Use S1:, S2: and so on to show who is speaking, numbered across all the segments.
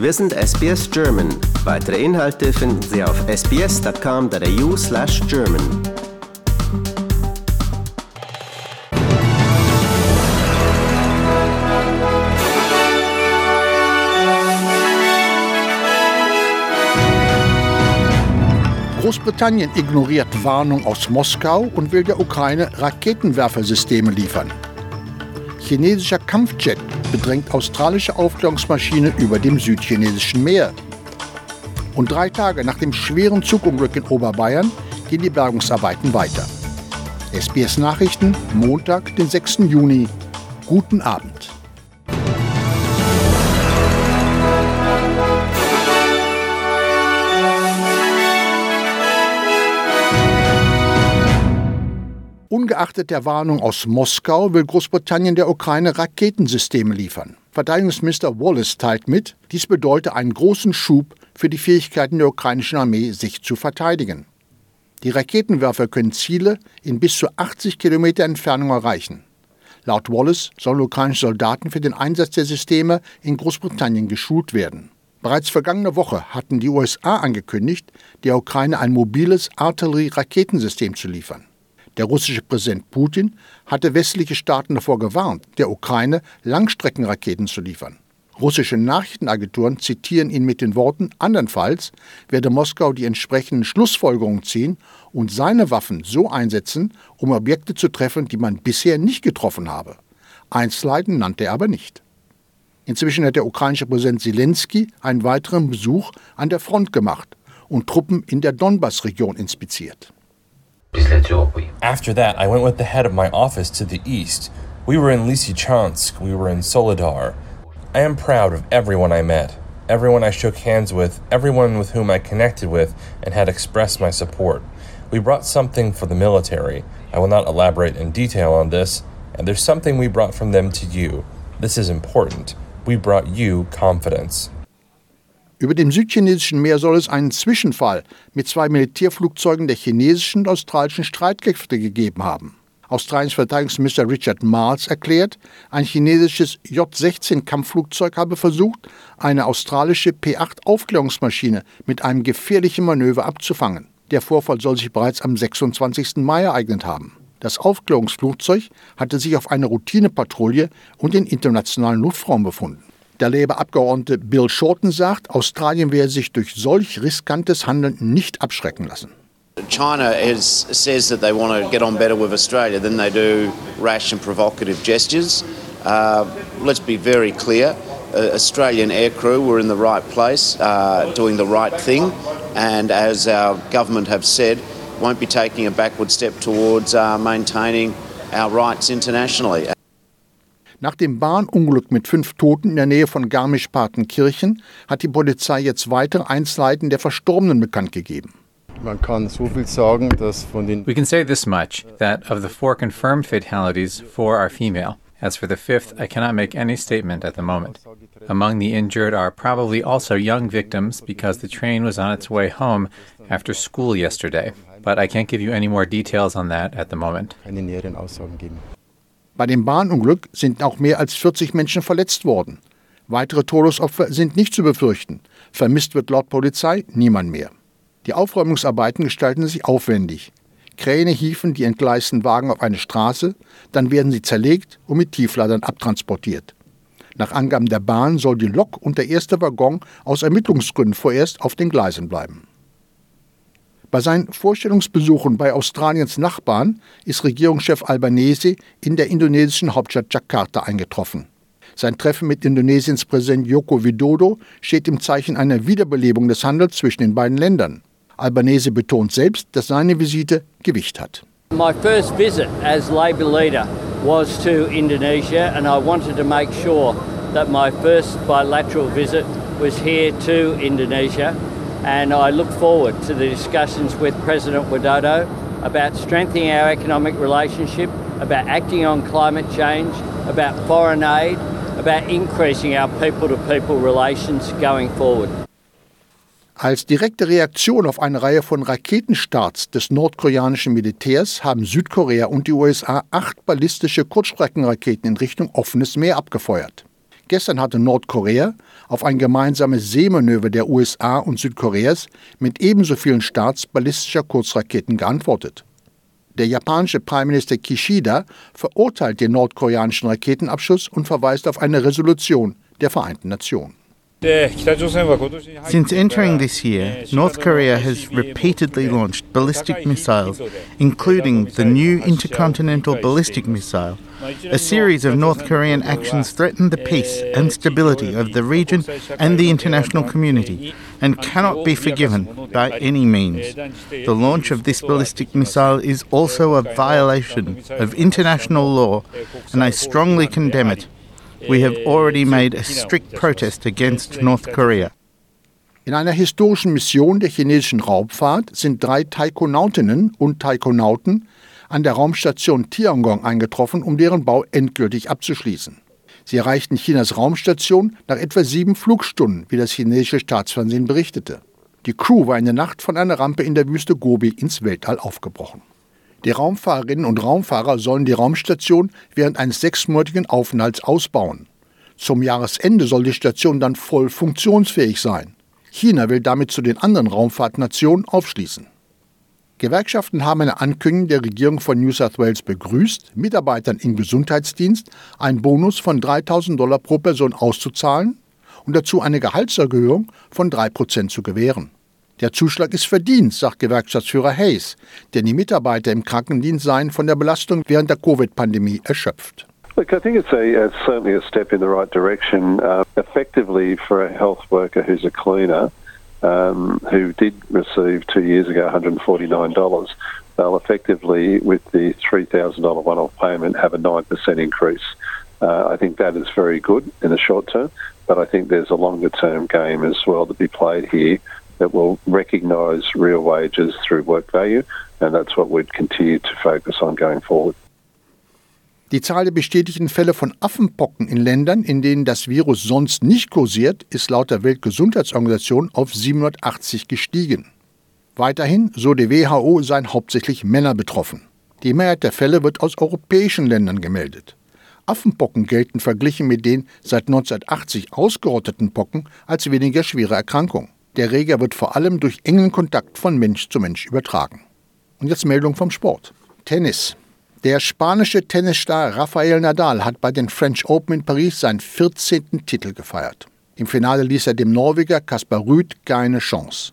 S1: Wir sind SBS German. Weitere Inhalte finden Sie auf sbs.com.au/german.
S2: Großbritannien ignoriert Warnung aus Moskau und will der Ukraine Raketenwerfersysteme liefern. Chinesischer Kampfjet bedrängt australische Aufklärungsmaschine über dem südchinesischen Meer. Und drei Tage nach dem schweren Zugunglück in Oberbayern gehen die Bergungsarbeiten weiter. SBS Nachrichten, Montag, den 6. Juni. Guten Abend. Ungeachtet der Warnung aus Moskau will Großbritannien der Ukraine Raketensysteme liefern. Verteidigungsminister Wallace teilt mit, dies bedeute einen großen Schub für die Fähigkeiten der ukrainischen Armee, sich zu verteidigen. Die Raketenwerfer können Ziele in bis zu 80 Kilometer Entfernung erreichen. Laut Wallace sollen ukrainische Soldaten für den Einsatz der Systeme in Großbritannien geschult werden. Bereits vergangene Woche hatten die USA angekündigt, der Ukraine ein mobiles Artillerie-Raketensystem zu liefern. Der russische Präsident Putin hatte westliche Staaten davor gewarnt, der Ukraine Langstreckenraketen zu liefern. Russische Nachrichtenagenturen zitieren ihn mit den Worten, andernfalls werde Moskau die entsprechenden Schlussfolgerungen ziehen und seine Waffen so einsetzen, um Objekte zu treffen, die man bisher nicht getroffen habe. Einzelheiten nannte er aber nicht. Inzwischen hat der ukrainische Präsident Zelensky einen weiteren Besuch an der Front gemacht und Truppen in der Donbass-Region inspiziert.
S3: After that, I went with the head of my office to the east. We were in Lysychansk, we were in Solidar. I am proud of everyone I met, everyone I shook hands with, everyone with whom I connected with and had expressed my support. We brought something for the military. I will not elaborate in detail on this, and there's something we brought from them to you. This is important. We brought you confidence.
S2: Über dem südchinesischen Meer soll es einen Zwischenfall mit zwei Militärflugzeugen der chinesischen und australischen Streitkräfte gegeben haben. Australiens Verteidigungsminister Richard Marles erklärt, ein chinesisches J-16 Kampfflugzeug habe versucht, eine australische P-8 Aufklärungsmaschine mit einem gefährlichen Manöver abzufangen. Der Vorfall soll sich bereits am 26. Mai ereignet haben. Das Aufklärungsflugzeug hatte sich auf einer Routinepatrouille und den internationalen Luftraum befunden. Der Labour-Abgeordnete Bill Shorten sagt, Australien werde sich durch solch riskantes Handeln nicht abschrecken lassen.
S4: China has, says that they want to get on better with Australia than they do rash and provocative gestures. Uh, let's be very clear. Uh, Australian aircrew were in the right place, uh, doing the right thing, and as our government have said, won't be taking a backward step towards uh, maintaining our rights internationally.
S2: Nach dem Bahnunglück mit fünf Toten in der Nähe von Garmisch-Partenkirchen hat die Polizei jetzt weitere Einzelheiten der Verstorbenen bekannt gegeben.
S5: Man kann so viel sagen, dass von den
S6: We can say this much that of the four confirmed fatalities, four are female. As for the fifth, I cannot make any statement at the moment. Among the injured are probably also young victims because the train was on its way home after school yesterday. But I can't give you any more details on that at the moment.
S2: Bei dem Bahnunglück sind auch mehr als 40 Menschen verletzt worden. Weitere Todesopfer sind nicht zu befürchten. Vermisst wird laut Polizei niemand mehr. Die Aufräumungsarbeiten gestalten sich aufwendig. Kräne hieven die entgleisten Wagen auf eine Straße, dann werden sie zerlegt und mit Tiefladern abtransportiert. Nach Angaben der Bahn soll die Lok und der erste Waggon aus Ermittlungsgründen vorerst auf den Gleisen bleiben. Bei seinen Vorstellungsbesuchen bei Australiens Nachbarn ist Regierungschef Albanese in der indonesischen Hauptstadt Jakarta eingetroffen. Sein Treffen mit Indonesiens Präsident Joko Widodo steht im Zeichen einer Wiederbelebung des Handels zwischen den beiden Ländern. Albanese betont selbst, dass seine Visite Gewicht hat.
S7: My first visit as Labor leader was to Indonesia, and I wanted to make sure that my first bilateral visit was here to Indonesia. And I look forward to the discussions with President Widodo about strengthening our economic relationship, about acting on climate change, about foreign aid, about increasing our people to people relations going forward.
S2: Als direkte Reaktion auf eine Reihe von Raketenstarts des nordkoreanischen Militärs haben Südkorea und die USA acht ballistische Kurzstreckenraketen in Richtung offenes Meer abgefeuert. Gestern hatte Nordkorea auf ein gemeinsames Seemanöver der USA und Südkoreas mit ebenso vielen Starts ballistischer Kurzraketen geantwortet. Der japanische Premierminister Kishida verurteilt den nordkoreanischen Raketenabschuss und verweist auf eine Resolution der Vereinten Nationen.
S8: Since entering this year, North Korea has repeatedly launched ballistic missiles, including the new intercontinental ballistic missile. A series of North Korean actions threaten the peace and stability of the region and the international community and cannot be forgiven by any means. The launch of this ballistic missile is also a violation of international law, and I strongly condemn it. We have already made a strict protest against North Korea.
S2: In einer historischen Mission der chinesischen Raumfahrt sind drei Taikonautinnen und Taikonauten an der Raumstation Tiangong eingetroffen, um deren Bau endgültig abzuschließen. Sie erreichten Chinas Raumstation nach etwa sieben Flugstunden, wie das chinesische Staatsfernsehen berichtete. Die Crew war in der Nacht von einer Rampe in der Wüste Gobi ins Weltall aufgebrochen. Die Raumfahrerinnen und Raumfahrer sollen die Raumstation während eines sechsmonatigen Aufenthalts ausbauen. Zum Jahresende soll die Station dann voll funktionsfähig sein. China will damit zu den anderen Raumfahrtnationen aufschließen. Gewerkschaften haben eine Ankündigung der Regierung von New South Wales begrüßt, Mitarbeitern im Gesundheitsdienst einen Bonus von 3000 Dollar pro Person auszuzahlen und dazu eine Gehaltserhöhung von 3% zu gewähren. Der Zuschlag ist verdient, sagt Gewerkschaftsführer Hayes, denn die Mitarbeiter im Krankendienst seien von der Belastung während der Covid-Pandemie erschöpft.
S9: Look, I think it's a, uh, certainly a step in the right direction. Uh, effectively, for a health worker who's a cleaner um, who did receive two years ago $149, they'll effectively, with the $3,000 one off payment, have a 9% increase. Uh, I think that is very good in the short term, but I think there's a longer term game as well to be played here that will recognise real wages through work value, and that's what we'd continue to focus on going forward.
S2: Die Zahl der bestätigten Fälle von Affenpocken in Ländern, in denen das Virus sonst nicht kursiert, ist laut der Weltgesundheitsorganisation auf 780 gestiegen. Weiterhin, so die WHO, seien hauptsächlich Männer betroffen. Die Mehrheit der Fälle wird aus europäischen Ländern gemeldet. Affenpocken gelten verglichen mit den seit 1980 ausgerotteten Pocken als weniger schwere Erkrankung. Der Reger wird vor allem durch engen Kontakt von Mensch zu Mensch übertragen. Und jetzt Meldung vom Sport. Tennis. Der spanische Tennisstar Rafael Nadal hat bei den French Open in Paris seinen 14. Titel gefeiert. Im Finale ließ er dem Norweger Kaspar Rüth keine Chance.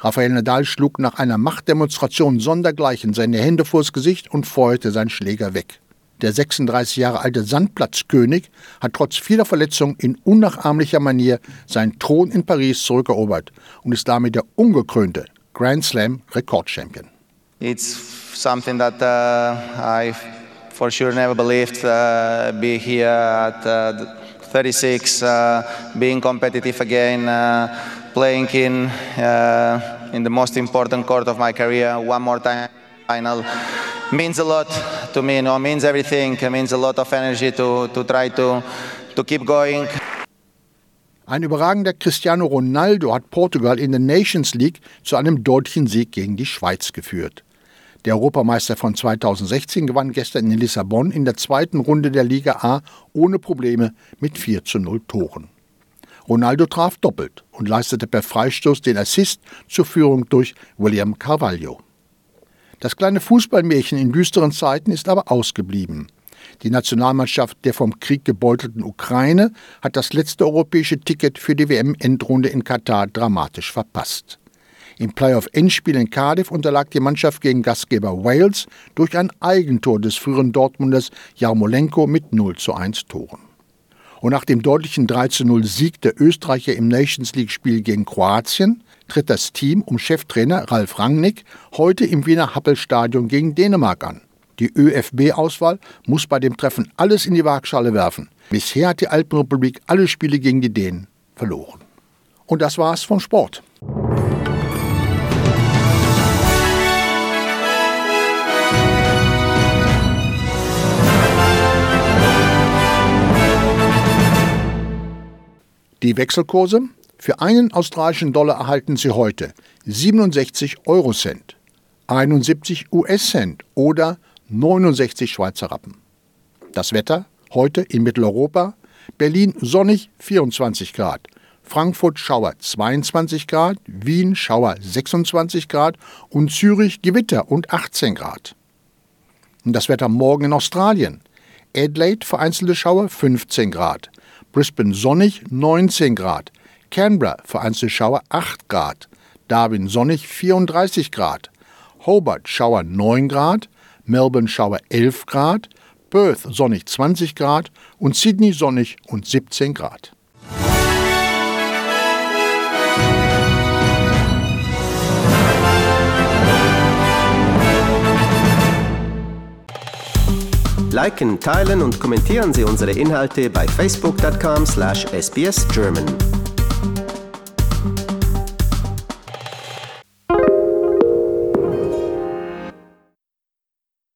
S2: Rafael Nadal schlug nach einer Machtdemonstration sondergleichen seine Hände vors Gesicht und feuerte seinen Schläger weg. Der 36 Jahre alte Sandplatzkönig hat trotz vieler Verletzungen in unnachahmlicher Manier seinen Thron in Paris zurückerobert und ist damit der ungekrönte Grand Slam Rekordchampion.
S10: It's something that uh, I for sure never believed uh, be here at uh, 36, uh, being competitive again, uh, playing in uh, in the most important court of my career. One more time final. Means a lot to me, you know, means everything, it means a lot of energy to, to try to, to keep going.
S2: Ein überragender Cristiano Ronaldo hat Portugal in der Nations League zu einem deutlichen Sieg gegen die Schweiz geführt. Der Europameister von 2016 gewann gestern in Lissabon in der zweiten Runde der Liga A ohne Probleme mit 4 zu 0 Toren. Ronaldo traf doppelt und leistete per Freistoß den Assist zur Führung durch William Carvalho. Das kleine Fußballmärchen in düsteren Zeiten ist aber ausgeblieben. Die Nationalmannschaft der vom Krieg gebeutelten Ukraine hat das letzte europäische Ticket für die WM-Endrunde in Katar dramatisch verpasst. Im Playoff-Endspiel in Cardiff unterlag die Mannschaft gegen Gastgeber Wales durch ein Eigentor des früheren Dortmunders Jarmolenko mit 0 zu 1 Toren. Und nach dem deutlichen 3 zu 0 Sieg der Österreicher im Nations League-Spiel gegen Kroatien tritt das Team um Cheftrainer Ralf Rangnick heute im Wiener Happelstadion gegen Dänemark an. Die ÖFB-Auswahl muss bei dem Treffen alles in die Waagschale werfen. Bisher hat die Alpenrepublik alle Spiele gegen die Dänen verloren. Und das war's vom Sport. Die Wechselkurse für einen australischen Dollar erhalten Sie heute 67 Eurocent, 71 US-Cent oder 69 Schweizer Rappen. Das Wetter heute in Mitteleuropa Berlin sonnig 24 Grad. Frankfurt Schauer 22 Grad, Wien Schauer 26 Grad und Zürich Gewitter und 18 Grad. Und das Wetter morgen in Australien. Adelaide vereinzelte Schauer 15 Grad, Brisbane sonnig 19 Grad, Canberra vereinzelte Schauer 8 Grad, Darwin sonnig 34 Grad, Hobart Schauer 9 Grad, Melbourne Schauer 11 Grad, Perth sonnig 20 Grad und Sydney sonnig und 17 Grad.
S1: Liken, teilen und kommentieren Sie unsere Inhalte bei facebook.com/sbsgerman.